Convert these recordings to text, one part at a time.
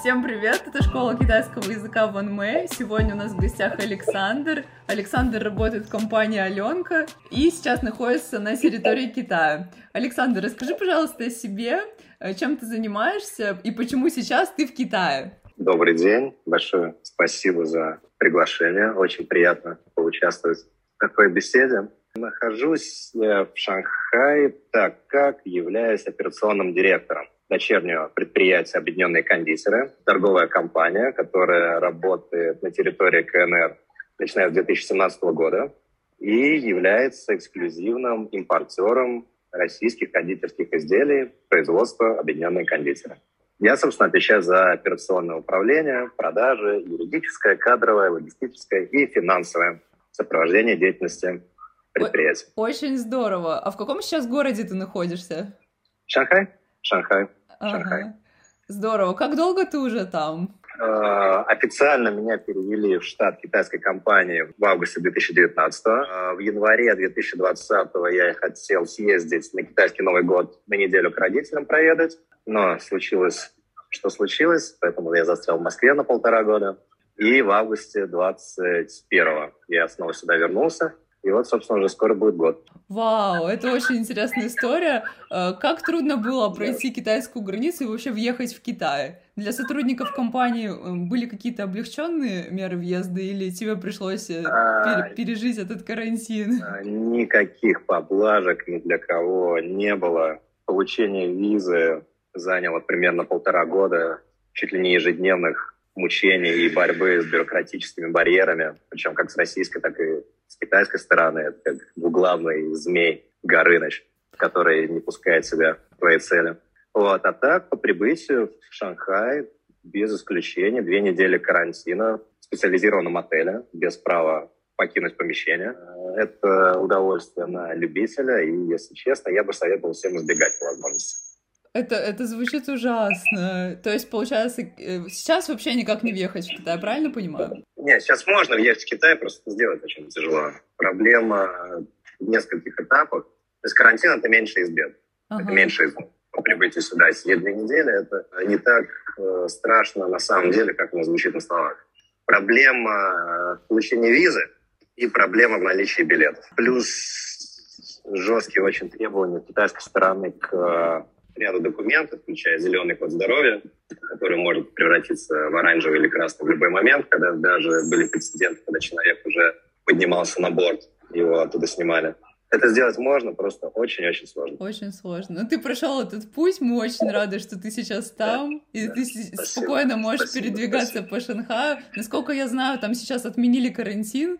Всем привет! Это школа китайского языка Ван Мэй. Сегодня у нас в гостях Александр. Александр работает в компании Аленка и сейчас находится на территории Китая. Александр, расскажи, пожалуйста, о себе, э, чем ты занимаешься и почему сейчас ты в Китае? Добрый день. Большое спасибо за приглашение. Очень приятно поучаствовать в такой беседе. Нахожусь в Шанхае, так как являюсь операционным директором дочернего предприятия «Объединенные кондитеры», торговая компания, которая работает на территории КНР начиная с 2017 года и является эксклюзивным импортером российских кондитерских изделий производства «Объединенные кондитеры». Я, собственно, отвечаю за операционное управление, продажи, юридическое, кадровое, логистическое и финансовое сопровождение деятельности предприятия. Очень здорово. А в каком сейчас городе ты находишься? Шанхай. Шанхай. Ага. Шанхай. Здорово. Как долго ты уже там? Э, официально меня перевели в штат китайской компании в августе 2019. Э, в январе 2020 я хотел съездить на китайский Новый год на неделю к родителям проведать, но случилось, что случилось, поэтому я застрял в Москве на полтора года. И в августе 21 я снова сюда вернулся. И вот, собственно, уже скоро будет год. Вау, это очень интересная история. Э, как трудно было пройти китайскую границу и вообще въехать в Китай? Для сотрудников компании э, были какие-то облегченные меры въезда или тебе пришлось э, а, пережить этот карантин? А, никаких поблажек ни для кого не было. Получение визы заняло примерно полтора года, чуть ли не ежедневных мучений и борьбы с бюрократическими барьерами, причем как с российской, так и с китайской стороны. Это как двуглавный змей Горыныч, который не пускает себя в твои цели. Вот. А так, по прибытию в Шанхай, без исключения, две недели карантина в специализированном отеле, без права покинуть помещение. Это удовольствие на любителя, и, если честно, я бы советовал всем избегать по возможности. Это, это звучит ужасно. То есть, получается, э, сейчас вообще никак не въехать в Китай, правильно понимаю? Нет, сейчас можно въехать в Китай, просто сделать очень тяжело. Проблема в нескольких этапах. То есть карантин — это меньше из бед. Ага. Это меньше из по прибытию сюда сидеть две недели, это не так э, страшно на самом деле, как оно звучит на словах. Проблема получения визы и проблема в наличии билетов. Плюс жесткие очень требования китайской стороны к ряду документов, включая зеленый код здоровья, который может превратиться в оранжевый или красный в любой момент, когда даже были прецеденты, когда человек уже поднимался на борт, его оттуда снимали. Это сделать можно, просто очень-очень сложно. Очень сложно. Но ну, ты прошел этот путь, мы очень рады, что ты сейчас там, да, и да, ты спасибо, спокойно можешь спасибо, передвигаться спасибо. по Шанхаю. Насколько я знаю, там сейчас отменили карантин.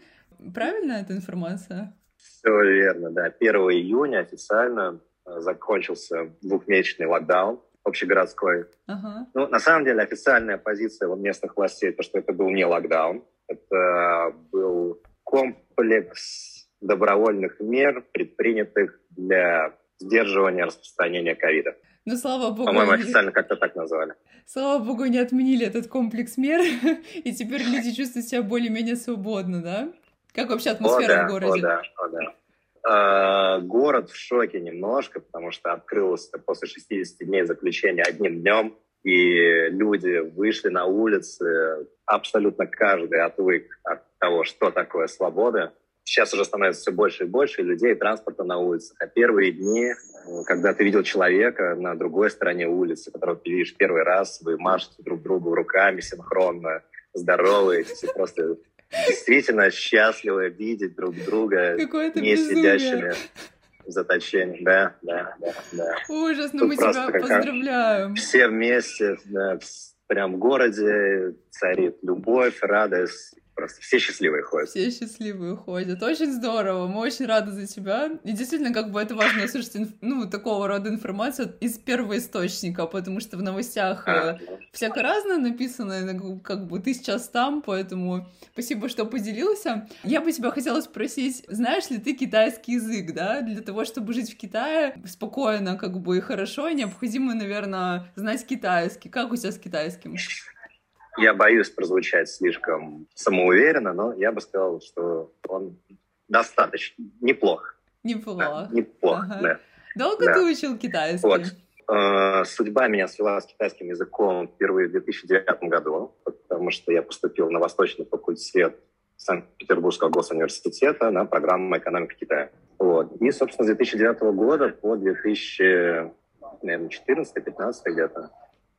Правильно эта информация? Все верно, да. 1 июня официально закончился двухмесячный локдаун общегородской. Uh-huh. Ну, на самом деле, официальная позиция местных властей, то, что это был не локдаун, это был комплекс добровольных мер, предпринятых для сдерживания распространения ковида. Ну, слава богу. По-моему, официально как-то так назвали. Слава богу, не отменили этот комплекс мер, и теперь люди чувствуют себя более-менее свободно, да? Как вообще атмосфера о, да, в городе? О, да, о, да. Э, город в шоке немножко, потому что открылся после 60 дней заключения одним днем, и люди вышли на улицы, абсолютно каждый отвык от того, что такое свобода. Сейчас уже становится все больше и больше людей, транспорта на улицах. А первые дни, когда ты видел человека на другой стороне улицы, которого ты видишь первый раз, вы машете друг другу руками синхронно, здороваетесь, и просто действительно счастливы видеть друг друга не безумие. сидящими в заточении. Да, да, да, да. Ужас, ну мы тебя поздравляем. Все вместе, да, прям в городе царит любовь, радость, Просто все счастливые ходят. Все счастливые ходят. Очень здорово. Мы очень рады за тебя. И действительно, как бы это важно услышать инф... ну, такого рода информацию из первого источника, потому что в новостях а, э, всяко разное написано, как бы ты сейчас там, поэтому спасибо, что поделился. Я бы тебя хотела спросить, знаешь ли ты китайский язык, да? Для того, чтобы жить в Китае спокойно, как бы и хорошо, необходимо, наверное, знать китайский. Как у тебя с китайским? Я боюсь прозвучать слишком самоуверенно, но я бы сказал, что он достаточно неплох. Неплохо. Да, неплохо, ага. да. Долго да. ты учил китайский? Вот. э, судьба меня свела с китайским языком впервые в 2009 году, потому что я поступил на Восточный факультет Санкт-Петербургского госуниверситета на программу экономика Китая. Вот. И, собственно, с 2009 года по 2014-2015 где-то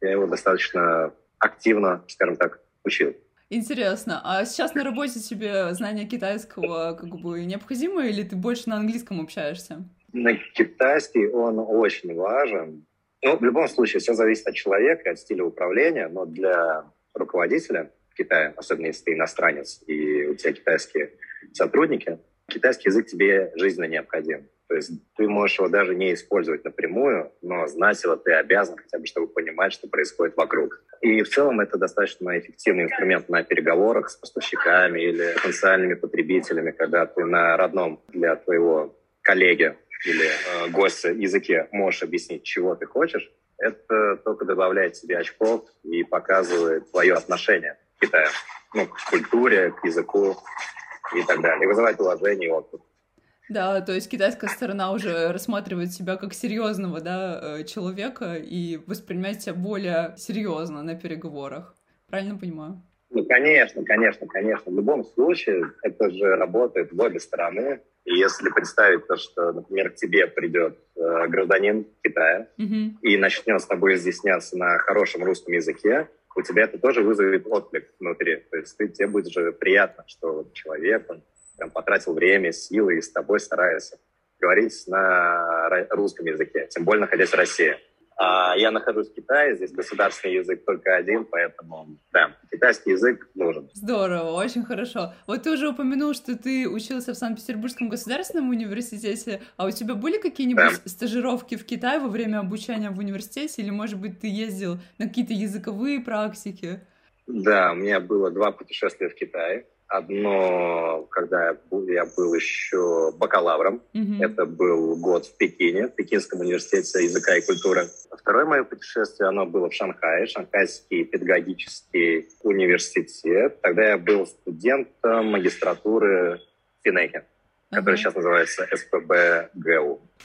я его достаточно активно, скажем так, учил. Интересно. А сейчас на работе тебе знание китайского как бы необходимо или ты больше на английском общаешься? На китайский он очень важен. Ну, в любом случае, все зависит от человека, от стиля управления, но для руководителя в Китае, особенно если ты иностранец и у тебя китайские сотрудники, китайский язык тебе жизненно необходим. То есть ты можешь его даже не использовать напрямую, но знать его ты обязан хотя бы, чтобы понимать, что происходит вокруг. И в целом это достаточно эффективный инструмент на переговорах с поставщиками или потенциальными потребителями, когда ты на родном для твоего коллеги или э, гостя языке можешь объяснить, чего ты хочешь, это только добавляет тебе очков и показывает твое отношение к Китаю, ну, к культуре, к языку и так далее, и вызывает уважение и опыт. Да, то есть китайская сторона уже рассматривает себя как серьезного да, э, человека и воспринимает себя более серьезно на переговорах. Правильно понимаю? Ну, конечно, конечно, конечно. В любом случае, это же работает в обе стороны. И если представить то, что, например, к тебе придет э, гражданин Китая mm-hmm. и начнет с тобой изъясняться на хорошем русском языке, у тебя это тоже вызовет отклик внутри. То есть ты, тебе будет же приятно, что вот человек, он прям потратил время, силы и с тобой старается говорить на русском языке, тем более находясь в России. А я нахожусь в Китае, здесь государственный язык только один, поэтому, да, китайский язык нужен. Здорово, очень хорошо. Вот ты уже упомянул, что ты учился в Санкт-Петербургском государственном университете, а у тебя были какие-нибудь да. стажировки в Китае во время обучения в университете, или, может быть, ты ездил на какие-то языковые практики? Да, у меня было два путешествия в Китае. Одно, когда я был, я был еще бакалавром, mm-hmm. это был год в Пекине, в Пекинском университете языка и культуры. Второе мое путешествие, оно было в Шанхае, Шанхайский педагогический университет. Тогда я был студентом магистратуры Финеки, который uh-huh. сейчас называется СПБ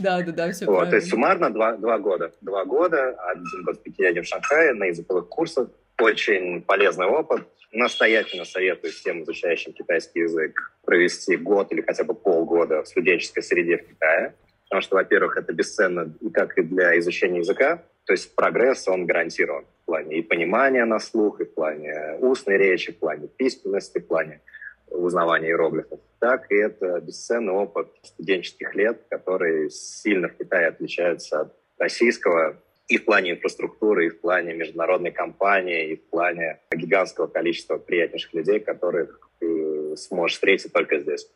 Да, да, да, все вот, То есть суммарно два, два года. Два года, один год в Пекине, один в Шанхае на языковых курсах. Очень полезный опыт настоятельно советую всем изучающим китайский язык провести год или хотя бы полгода в студенческой среде в Китае. Потому что, во-первых, это бесценно и как и для изучения языка, то есть прогресс, он гарантирован в плане и понимания на слух, и в плане устной речи, в плане письменности, в плане узнавания иероглифов. Так и это бесценный опыт студенческих лет, который сильно в Китае отличается от российского и в плане инфраструктуры, и в плане международной компании, и в плане гигантского количества приятнейших людей, которых ты сможешь встретить только здесь.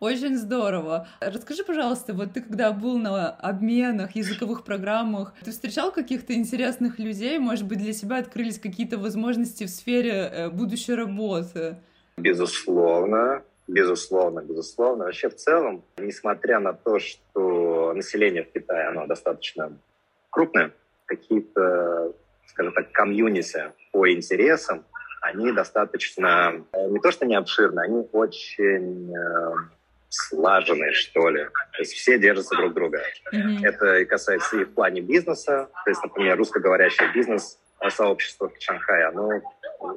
Очень здорово. Расскажи, пожалуйста, вот ты когда был на обменах, языковых программах, ты встречал каких-то интересных людей? Может быть, для себя открылись какие-то возможности в сфере э, будущей работы? Безусловно, безусловно, безусловно. Вообще в целом, несмотря на то, что население в Китае, оно достаточно крупное, какие-то, скажем так, комьюнити по интересам, они достаточно, э, не то что не обширны, они очень э, слаженные, что ли. То есть все держатся друг друга. Mm-hmm. Это и касается и в плане бизнеса. То есть, например, русскоговорящий бизнес э, сообщество в Шанхае, оно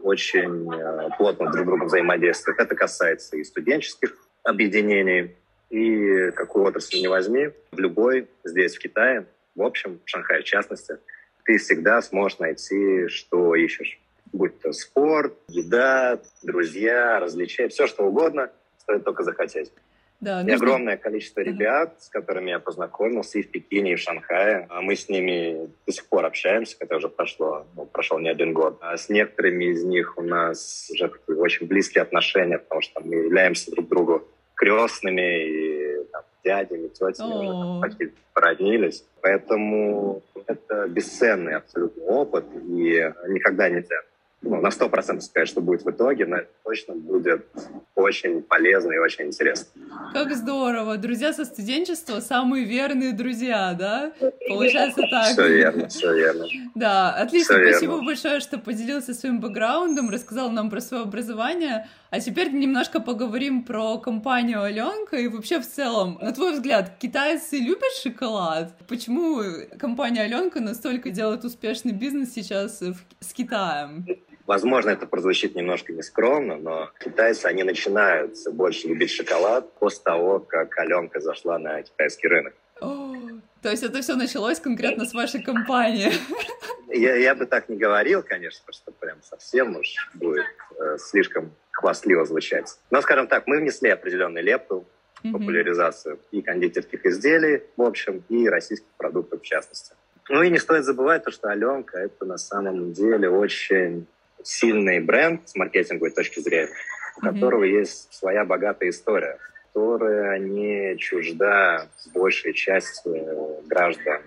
очень э, плотно друг с другом взаимодействует. Это касается и студенческих объединений, и какую отрасль не возьми, в любой здесь, в Китае, в общем, в Шанхае в частности, ты всегда сможешь найти, что ищешь. Будь то спорт, еда, друзья, развлечения, все что угодно, стоит только захотеть. Да, нужно... И огромное количество ребят, uh-huh. с которыми я познакомился и в Пекине, и в Шанхае. А мы с ними до сих пор общаемся, хотя уже прошло, ну, прошел не один год. А с некоторыми из них у нас уже очень близкие отношения, потому что мы являемся друг другу крестными и дядями, тетями, уже почти породнились. Поэтому это бесценный абсолютно опыт, и никогда нельзя ну, на сто процентов сказать, что будет в итоге, но это точно будет очень полезно и очень интересно. Как здорово! Друзья со студенчества самые верные друзья, да? Получается так. Все верно, все верно. Да, отлично. Все Спасибо верно. большое, что поделился своим бэкграундом, рассказал нам про свое образование. А теперь немножко поговорим про компанию Аленка и вообще в целом. На твой взгляд, китайцы любят шоколад? Почему компания Аленка настолько делает успешный бизнес сейчас с Китаем? Возможно, это прозвучит немножко нескромно, но китайцы, они начинают больше любить шоколад после того, как Аленка зашла на китайский рынок. О, то есть это все началось конкретно с вашей компании? Я, я бы так не говорил, конечно, что прям совсем уж будет э, слишком хвастливо звучать. Но, скажем так, мы внесли определенный лепту в популяризацию и кондитерских изделий, в общем, и российских продуктов в частности. Ну и не стоит забывать то, что Аленка — это на самом деле очень сильный бренд с маркетинговой точки зрения, у mm-hmm. которого есть своя богатая история, которая не чужда большей части граждан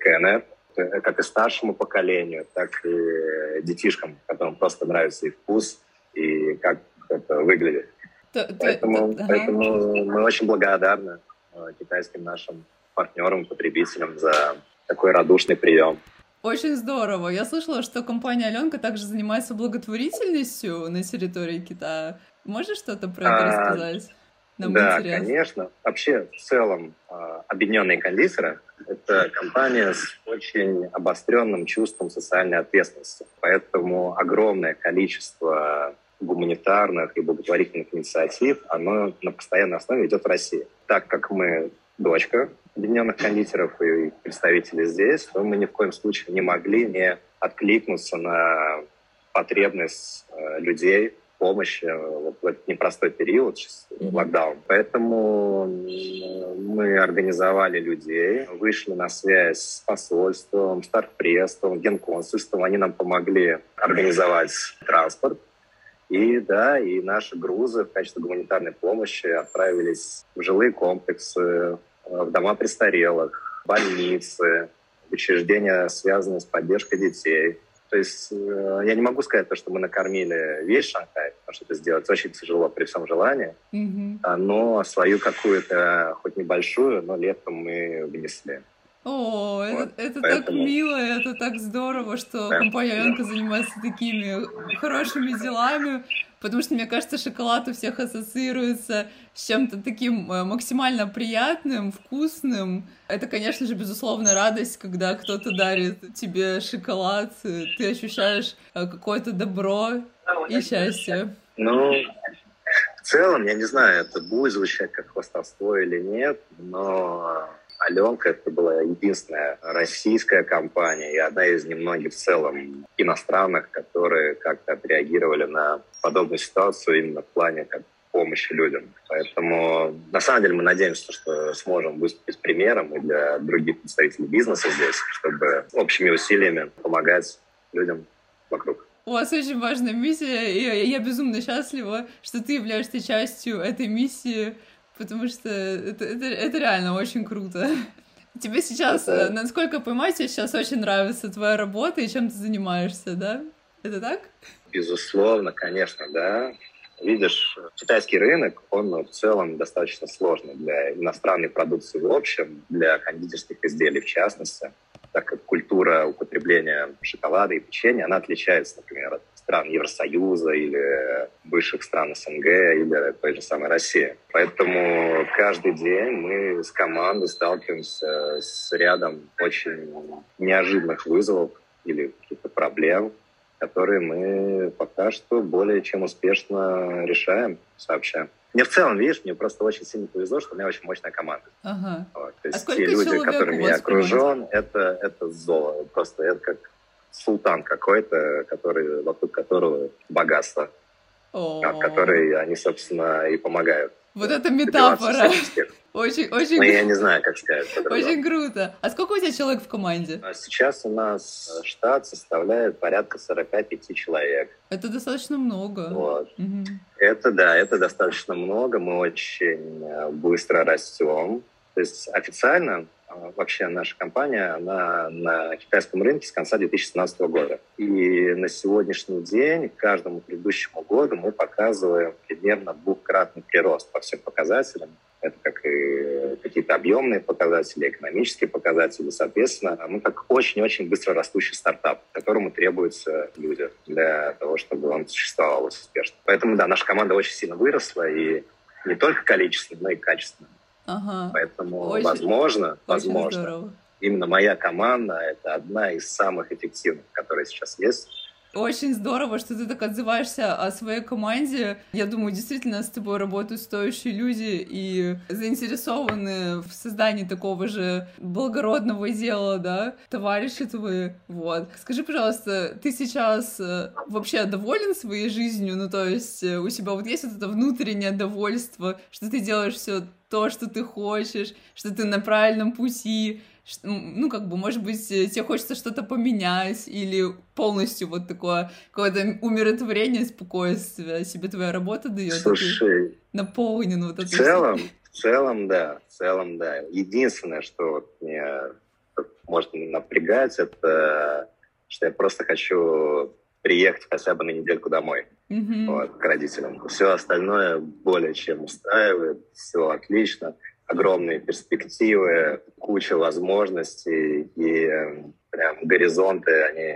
КНР, э, как и старшему поколению, так и детишкам, которым просто нравится их вкус и как это выглядит. То, поэтому, то, поэтому мы очень благодарны э, китайским нашим партнерам, потребителям за такой радушный прием. Очень здорово. Я слышала, что компания Аленка также занимается благотворительностью на территории Китая. Можешь что-то про это а, рассказать? Нам да, интересно. конечно. Вообще, в целом, а, Объединенные кондитеры – это компания с очень обостренным чувством социальной ответственности. Поэтому огромное количество гуманитарных и благотворительных инициатив, оно на постоянной основе идет в России. Так как мы дочка объединенных кондитеров и представители здесь, то мы ни в коем случае не могли не откликнуться на потребность э, людей помощи вот в этот непростой период, локдаун. Поэтому мы организовали людей, вышли на связь с посольством, с торгпредством, генконсульством. Они нам помогли организовать транспорт. И да, и наши грузы в качестве гуманитарной помощи отправились в жилые комплексы, Э, в дома престарелых, больницы, учреждения, связанные с поддержкой детей. То есть э, я не могу сказать то, что мы накормили весь Шанхай, потому что это сделать очень тяжело при всем желании, mm-hmm. но свою какую-то, хоть небольшую, но лепту мы внесли. О, вот. это, это Поэтому... так мило, это так здорово, что да. компания Аленка занимается такими хорошими делами, потому что, мне кажется, шоколад у всех ассоциируется с чем-то таким э, максимально приятным, вкусным. Это, конечно же, безусловно, радость, когда кто-то дарит тебе шоколад, ты ощущаешь э, какое-то добро и счастье. Ну, в целом, я не знаю, это будет звучать как хвастовство или нет, но Аленка это была единственная российская компания и одна из немногих в целом иностранных, которые как-то отреагировали на подобную ситуацию именно в плане как помощи людям. Поэтому на самом деле мы надеемся, что сможем выступить примером и для других представителей бизнеса здесь, чтобы общими усилиями помогать людям вокруг. У вас очень важная миссия, и я безумно счастлива, что ты являешься частью этой миссии потому что это, это, это реально очень круто. Тебе сейчас, это... насколько я понимаю, тебе сейчас очень нравится твоя работа и чем ты занимаешься, да? Это так? Безусловно, конечно, да. Видишь, китайский рынок, он в целом достаточно сложный для иностранной продукции в общем, для кондитерских изделий в частности, так как культура употребления шоколада и печенья, она отличается, например, от стран Евросоюза или бывших стран СНГ или той же самой России. Поэтому каждый день мы с командой сталкиваемся с рядом очень неожиданных вызовов или каких-то проблем, которые мы пока что более чем успешно решаем сообща. Мне в целом, видишь, мне просто очень сильно повезло, что у меня очень мощная команда. Ага. Вот. То есть а те люди, которыми я окружен, это, это золото. Просто это как султан какой-то, который, вокруг которого богатство, О. который они, собственно, и помогают. Вот это метафора. Очень, очень. Ну, я не знаю, как сказать. Очень круто. А сколько у тебя человек в команде? А сейчас у нас штат составляет порядка 45 человек. Это достаточно много. Вот. Угу. Это да, это достаточно много. Мы очень э, быстро растем. То есть официально вообще наша компания, она на китайском рынке с конца 2017 года. И на сегодняшний день, каждому предыдущему году мы показываем примерно двухкратный прирост по всем показателям. какие-то объемные показатели, экономические показатели. Соответственно, мы как очень-очень быстро растущий стартап, которому требуются люди для того, чтобы он существовал успешно. Поэтому, да, наша команда очень сильно выросла, и не только количественно, но и качественно. Ага. Поэтому, очень, возможно, очень возможно, здорово. именно моя команда — это одна из самых эффективных, которые сейчас есть очень здорово, что ты так отзываешься о своей команде. Я думаю, действительно с тобой работают стоящие люди и заинтересованы в создании такого же благородного дела, да, товарищи твои. Вот. Скажи, пожалуйста, ты сейчас э, вообще доволен своей жизнью? Ну, то есть э, у тебя вот есть вот это внутреннее довольство, что ты делаешь все то, что ты хочешь, что ты на правильном пути, ну, как бы, может быть, э, тебе хочется что-то поменять, или полностью вот такое какое-то умиротворение, спокойствие себе твоя работа дает. Слушай, наполнен вот это. В целом, в целом, да, в целом, да. Единственное, что вот мне может напрягать, это что я просто хочу приехать хотя бы на недельку домой mm-hmm. вот, к родителям. Все остальное более чем устраивает, все отлично огромные перспективы, куча возможностей и эм, прям горизонты, они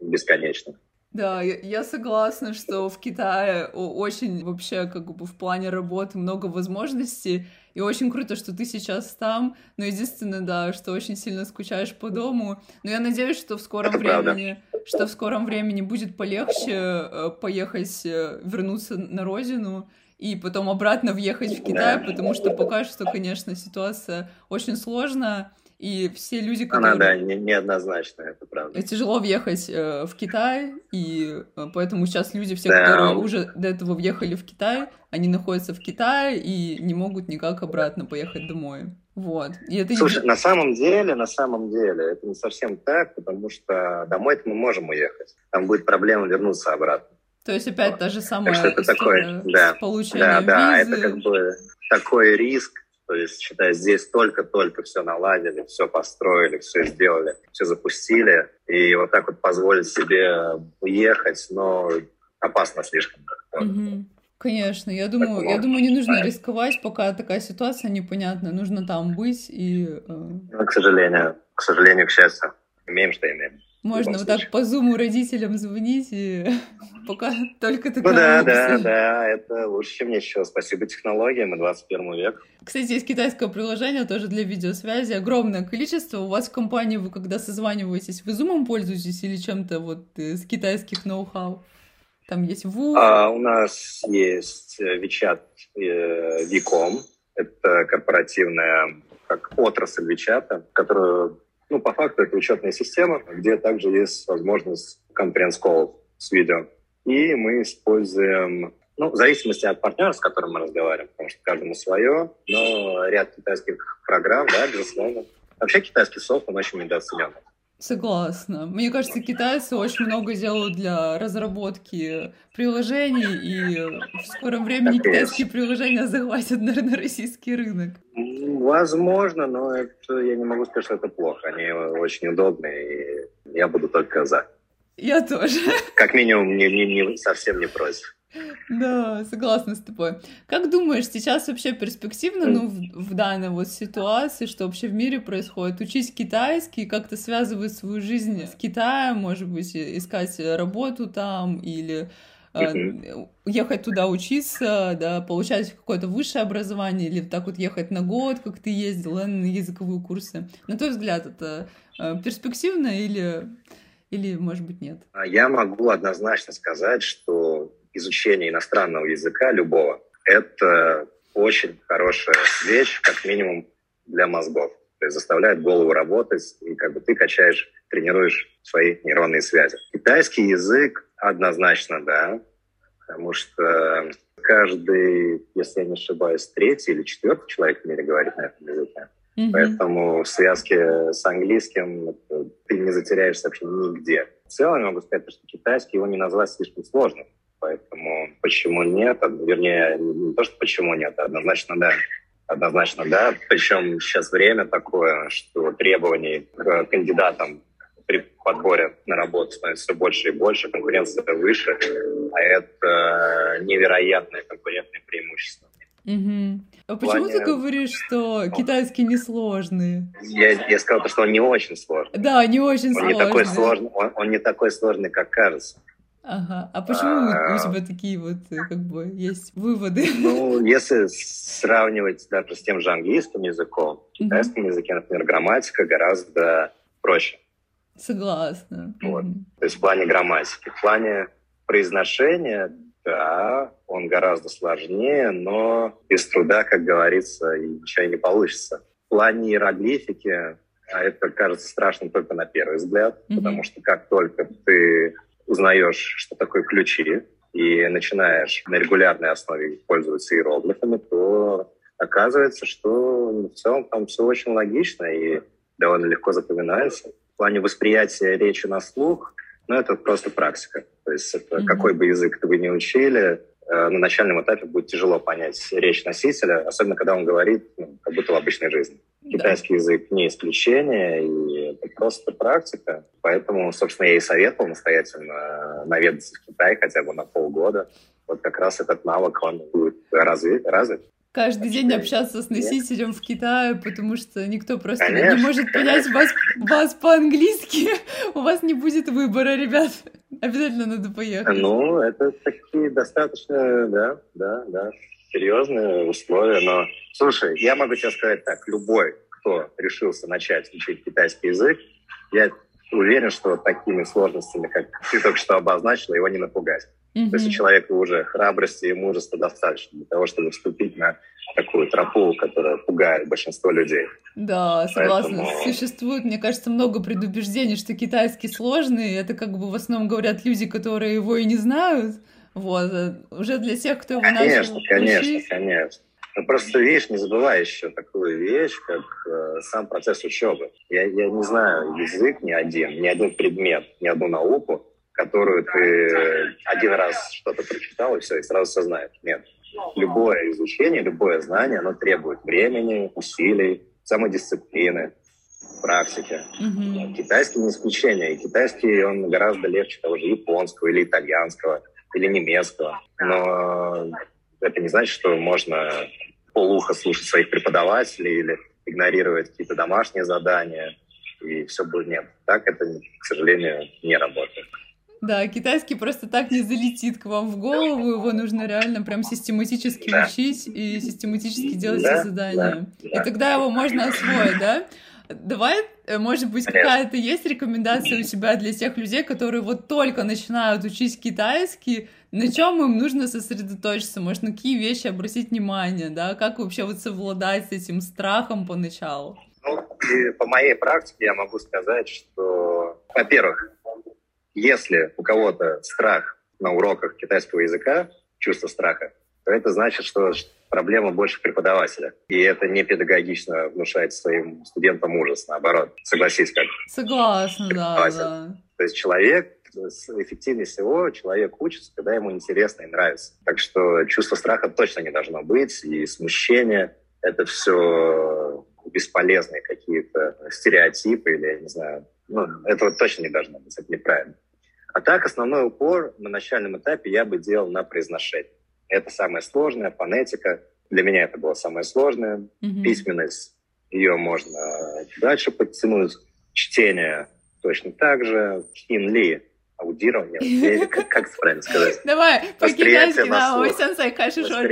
бесконечны. Да, я, согласна, что в Китае очень вообще как бы в плане работы много возможностей, и очень круто, что ты сейчас там, но единственное, да, что очень сильно скучаешь по дому, но я надеюсь, что в скором Это времени, правда. что в скором времени будет полегче э, поехать, э, вернуться на родину, и потом обратно въехать в Китай, потому что пока что, конечно, ситуация очень сложная, и все люди, которые... Она, да, не, неоднозначная, это правда. Тяжело въехать э, в Китай, и э, поэтому сейчас люди, все, да. которые уже до этого въехали в Китай, они находятся в Китае и не могут никак обратно поехать домой. Вот. И это Слушай, не... на самом деле, на самом деле, это не совсем так, потому что домой мы можем уехать. Там будет проблема вернуться обратно. То есть опять та же самая так это такой, да, да, да, это как бы такой риск, то есть, считай, здесь только-только все наладили, все построили, все сделали, все запустили, и вот так вот позволить себе уехать, но опасно слишком. Угу. Конечно, я думаю, Поэтому, я думаю, не нужно да. рисковать, пока такая ситуация непонятная, нужно там быть и. Э... Ну, к сожалению, к сожалению, к счастью, имеем, что имеем. Можно вот так по зуму родителям звонить, и пока только такая Ну да, да, да, это лучше, чем ничего. Спасибо технологиям и 21 век. Кстати, есть китайское приложение тоже для видеосвязи. Огромное количество. У вас в компании, вы когда созваниваетесь, вы зумом пользуетесь или чем-то вот из китайских ноу-хау? Там есть Ву. А, у нас есть WeChat э, Vicom. Это корпоративная как отрасль WeChat, которую ну, по факту это учетная система, где также есть возможность конференц-колл с видео. И мы используем, ну, в зависимости от партнера, с которым мы разговариваем, потому что каждому свое, но ряд китайских программ, да, безусловно. Вообще китайский софт, он очень недооценен. Согласна. Мне кажется, китайцы очень много делают для разработки приложений, и в скором времени так китайские есть. приложения захватят, наверное, российский рынок. Возможно, но это, я не могу сказать, что это плохо. Они очень удобные, и я буду только за. Я тоже. Как минимум, не, не, не, совсем не против. Да, согласна с тобой. Как думаешь, сейчас вообще перспективно, ну, в, в данной вот ситуации, что вообще в мире происходит, учить китайский, как-то связывать свою жизнь с Китаем, может быть, искать работу там или uh ехать туда учиться, да, получать какое-то высшее образование или так вот ехать на год, как ты ездил, на языковые курсы. На твой взгляд, это э, перспективно или, или, может быть, нет? А я могу однозначно сказать, что изучение иностранного языка любого – это очень хорошая вещь, как минимум для мозгов. То есть заставляет голову работать, и как бы ты качаешь, тренируешь свои нейронные связи. Китайский язык однозначно, да, потому что каждый, если я не ошибаюсь, третий или четвертый человек в мире говорит на этом языке. Mm-hmm. Поэтому в связке с английским ты не затеряешься вообще нигде. В целом я могу сказать, что китайский его не назвать слишком сложным. Поэтому почему нет? Вернее, не то, что почему нет, а однозначно да. Однозначно да. Причем сейчас время такое, что требований к кандидатам при подборе на работу становится все больше и больше, конкуренция выше, а это невероятное конкурентное преимущество. Угу. А почему плане... ты говоришь, что китайский несложный? Я, я сказал, что он не очень сложный. Да, не очень он сложный. Не такой сложный он, он не такой сложный, как кажется. Ага. А почему а... у тебя такие вот, э, как бы, есть выводы? Ну, если сравнивать даже с тем же английским языком, в китайском языке, например, грамматика гораздо проще. Согласна. Вот. То есть в плане грамматики. В плане произношения, да, он гораздо сложнее, но без труда, как говорится, ничего не получится. В плане иероглифики а это кажется страшным только на первый взгляд, mm-hmm. потому что как только ты узнаешь, что такое ключи, и начинаешь на регулярной основе пользоваться иероглифами, то оказывается, что в целом там все очень логично и довольно легко запоминается. В плане восприятия речи на слух, ну, это просто практика. То есть это mm-hmm. какой бы язык вы не учили, э, на начальном этапе будет тяжело понять речь носителя, особенно когда он говорит ну, как будто в обычной жизни. Китайский язык не исключение, и это просто практика. Поэтому, собственно, я и советовал настоятельно наведаться в Китай хотя бы на полгода. Вот как раз этот навык, он будет развит. развит. Каждый день общаться с носителем в Китае, потому что никто просто конечно, не может понять вас, вас по-английски. У вас не будет выбора, ребят. Обязательно надо поехать. Ну, это такие достаточно, да, да, да, серьезные условия, но слушай, я могу тебе сказать так, любой, кто решился начать учить китайский язык, я уверен, что такими сложностями, как ты только что обозначила, его не напугать. Mm-hmm. То есть у человека уже храбрости и мужества достаточно для того, чтобы вступить на такую тропу, которая пугает большинство людей. Да, согласна. Поэтому... Существует, мне кажется, много предубеждений, что китайский сложный. Это как бы в основном говорят люди, которые его и не знают. Вот. Э, уже для тех, кто его конечно, начал Конечно, учить... конечно, ну, просто, видишь, не забывай еще такую вещь, как э, сам процесс учебы. Я, я не знаю язык ни один, ни один предмет, ни одну науку, которую ты один раз что-то прочитал, и все, и сразу все знаешь. Нет. Любое изучение, любое знание, оно требует времени, усилий, самодисциплины, практики. Mm-hmm. Китайский не исключение. И китайский, он гораздо легче того же японского или итальянского – или немецкого. Но это не значит, что можно полуха слушать своих преподавателей или игнорировать какие-то домашние задания, и все будет нет. Так это, к сожалению, не работает. Да, китайский просто так не залетит к вам в голову, его нужно реально прям систематически да. учить и систематически делать да, все задания. Да, да. И тогда его можно освоить, да? Давай, э, может быть, какая-то есть рекомендация у тебя для тех людей, которые вот только начинают учить китайский, на чем им нужно сосредоточиться, может, на какие вещи обратить внимание, да, как вообще вот совладать с этим страхом поначалу? Ну, по моей практике я могу сказать, что, во-первых, если у кого-то страх на уроках китайского языка, чувство страха, то это значит, что проблема больше преподавателя. И это не педагогично внушать своим студентам ужас, наоборот. Согласись, как? Согласна, да, да. То есть человек эффективнее всего человек учится, когда ему интересно и нравится. Так что чувство страха точно не должно быть, и смущение — это все бесполезные какие-то стереотипы или, я не знаю, ну, этого точно не должно быть, это неправильно. А так основной упор на начальном этапе я бы делал на произношение. Это самое сложное, фонетика. Для меня это было самое сложное. Mm-hmm. Письменность, ее можно дальше подтянуть. Чтение точно так же. Хинли, аудирование. Как, как правильно сказать? Давай, по-китайски, да, вы сенсей, конечно, что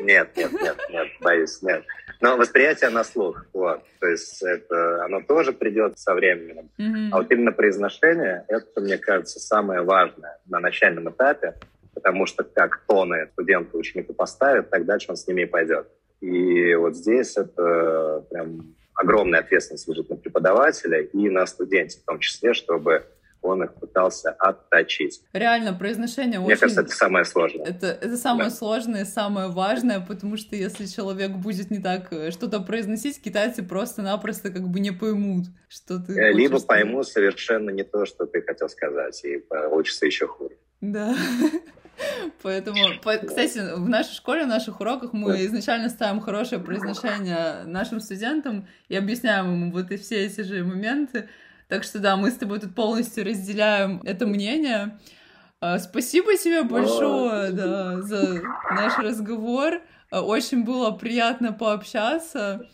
Нет, нет, нет, нет, боюсь, нет. Но восприятие на слух, вот, то есть это, оно тоже придет со временем. Mm-hmm. А вот именно произношение, это, мне кажется, самое важное на начальном этапе, потому что как тоны студенты ученику поставят, так дальше он с ними и пойдет. И вот здесь это прям огромная ответственность лежит на преподавателя и на студенте в том числе, чтобы он их пытался отточить. Реально, произношение Мне очень... кажется, это самое сложное. Это, это самое да. сложное, самое важное, потому что если человек будет не так э, что-то произносить, китайцы просто-напросто как бы не поймут, что ты э, Либо поймут совершенно не то, что ты хотел сказать, и получится еще хуже. Да. Поэтому, кстати, в нашей школе, в наших уроках мы изначально ставим хорошее произношение нашим студентам и объясняем им вот и все эти же моменты. Так что да, мы с тобой тут полностью разделяем это мнение. А, спасибо тебе большое, да, за наш разговор. А, очень было приятно пообщаться.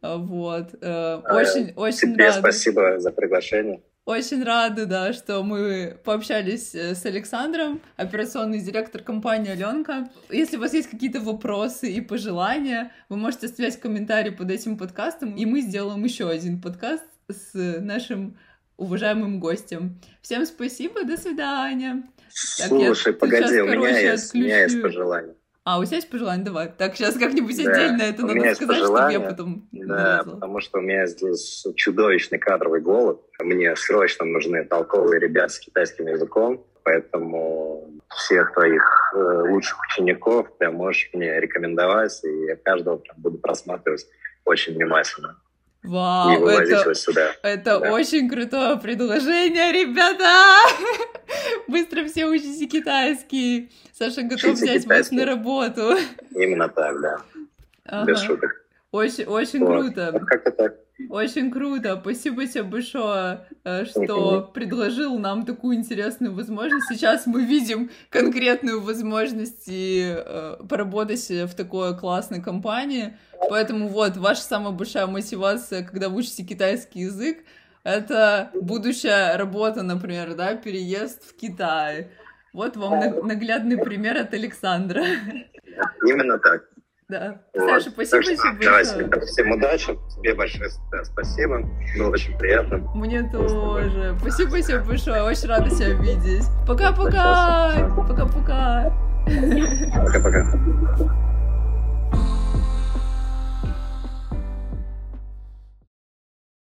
А, вот. Э, очень, очень Тебе рада. спасибо за приглашение. Очень рада, да, что мы пообщались э, с Александром, операционный директор компании Аленка. Если у вас есть какие-то вопросы и пожелания, вы можете оставлять комментарии под этим подкастом, и мы сделаем еще один подкаст с нашим уважаемым гостем. Всем спасибо, до свидания. Слушай, так, погоди, у меня, есть, у меня есть пожелание. А, у тебя есть пожелание? Давай. Так, сейчас как-нибудь да, отдельно это надо сказать, чтобы я потом Да, потому что у меня здесь чудовищный кадровый голод. Мне срочно нужны толковые ребята с китайским языком. Поэтому всех твоих э, лучших учеников ты можешь мне рекомендовать, и я каждого прям буду просматривать очень внимательно. Вау, это, сюда. это да. очень крутое предложение, ребята! Быстро все учите китайский. Саша готов Учите взять вас на работу. Именно так, да. Ага. Без шуток. Очень, очень вот. круто. как-то так. Очень круто. Спасибо тебе большое, э, что предложил нам такую интересную возможность. Сейчас мы видим конкретную возможность и э, поработать в такой классной компании. Поэтому вот, ваша самая большая мотивация, когда вы учите китайский язык, это будущая работа, например, да, переезд в Китай. Вот вам наглядный пример от Александра. Именно так. Да. Вот. Саша, спасибо тебе большое. Давай, всем удачи. Тебе большое спасибо. Было очень приятно. Мне тоже. Спасибо тебе большое. Очень рада тебя видеть. Пока-пока. Пока-пока. Пока-пока.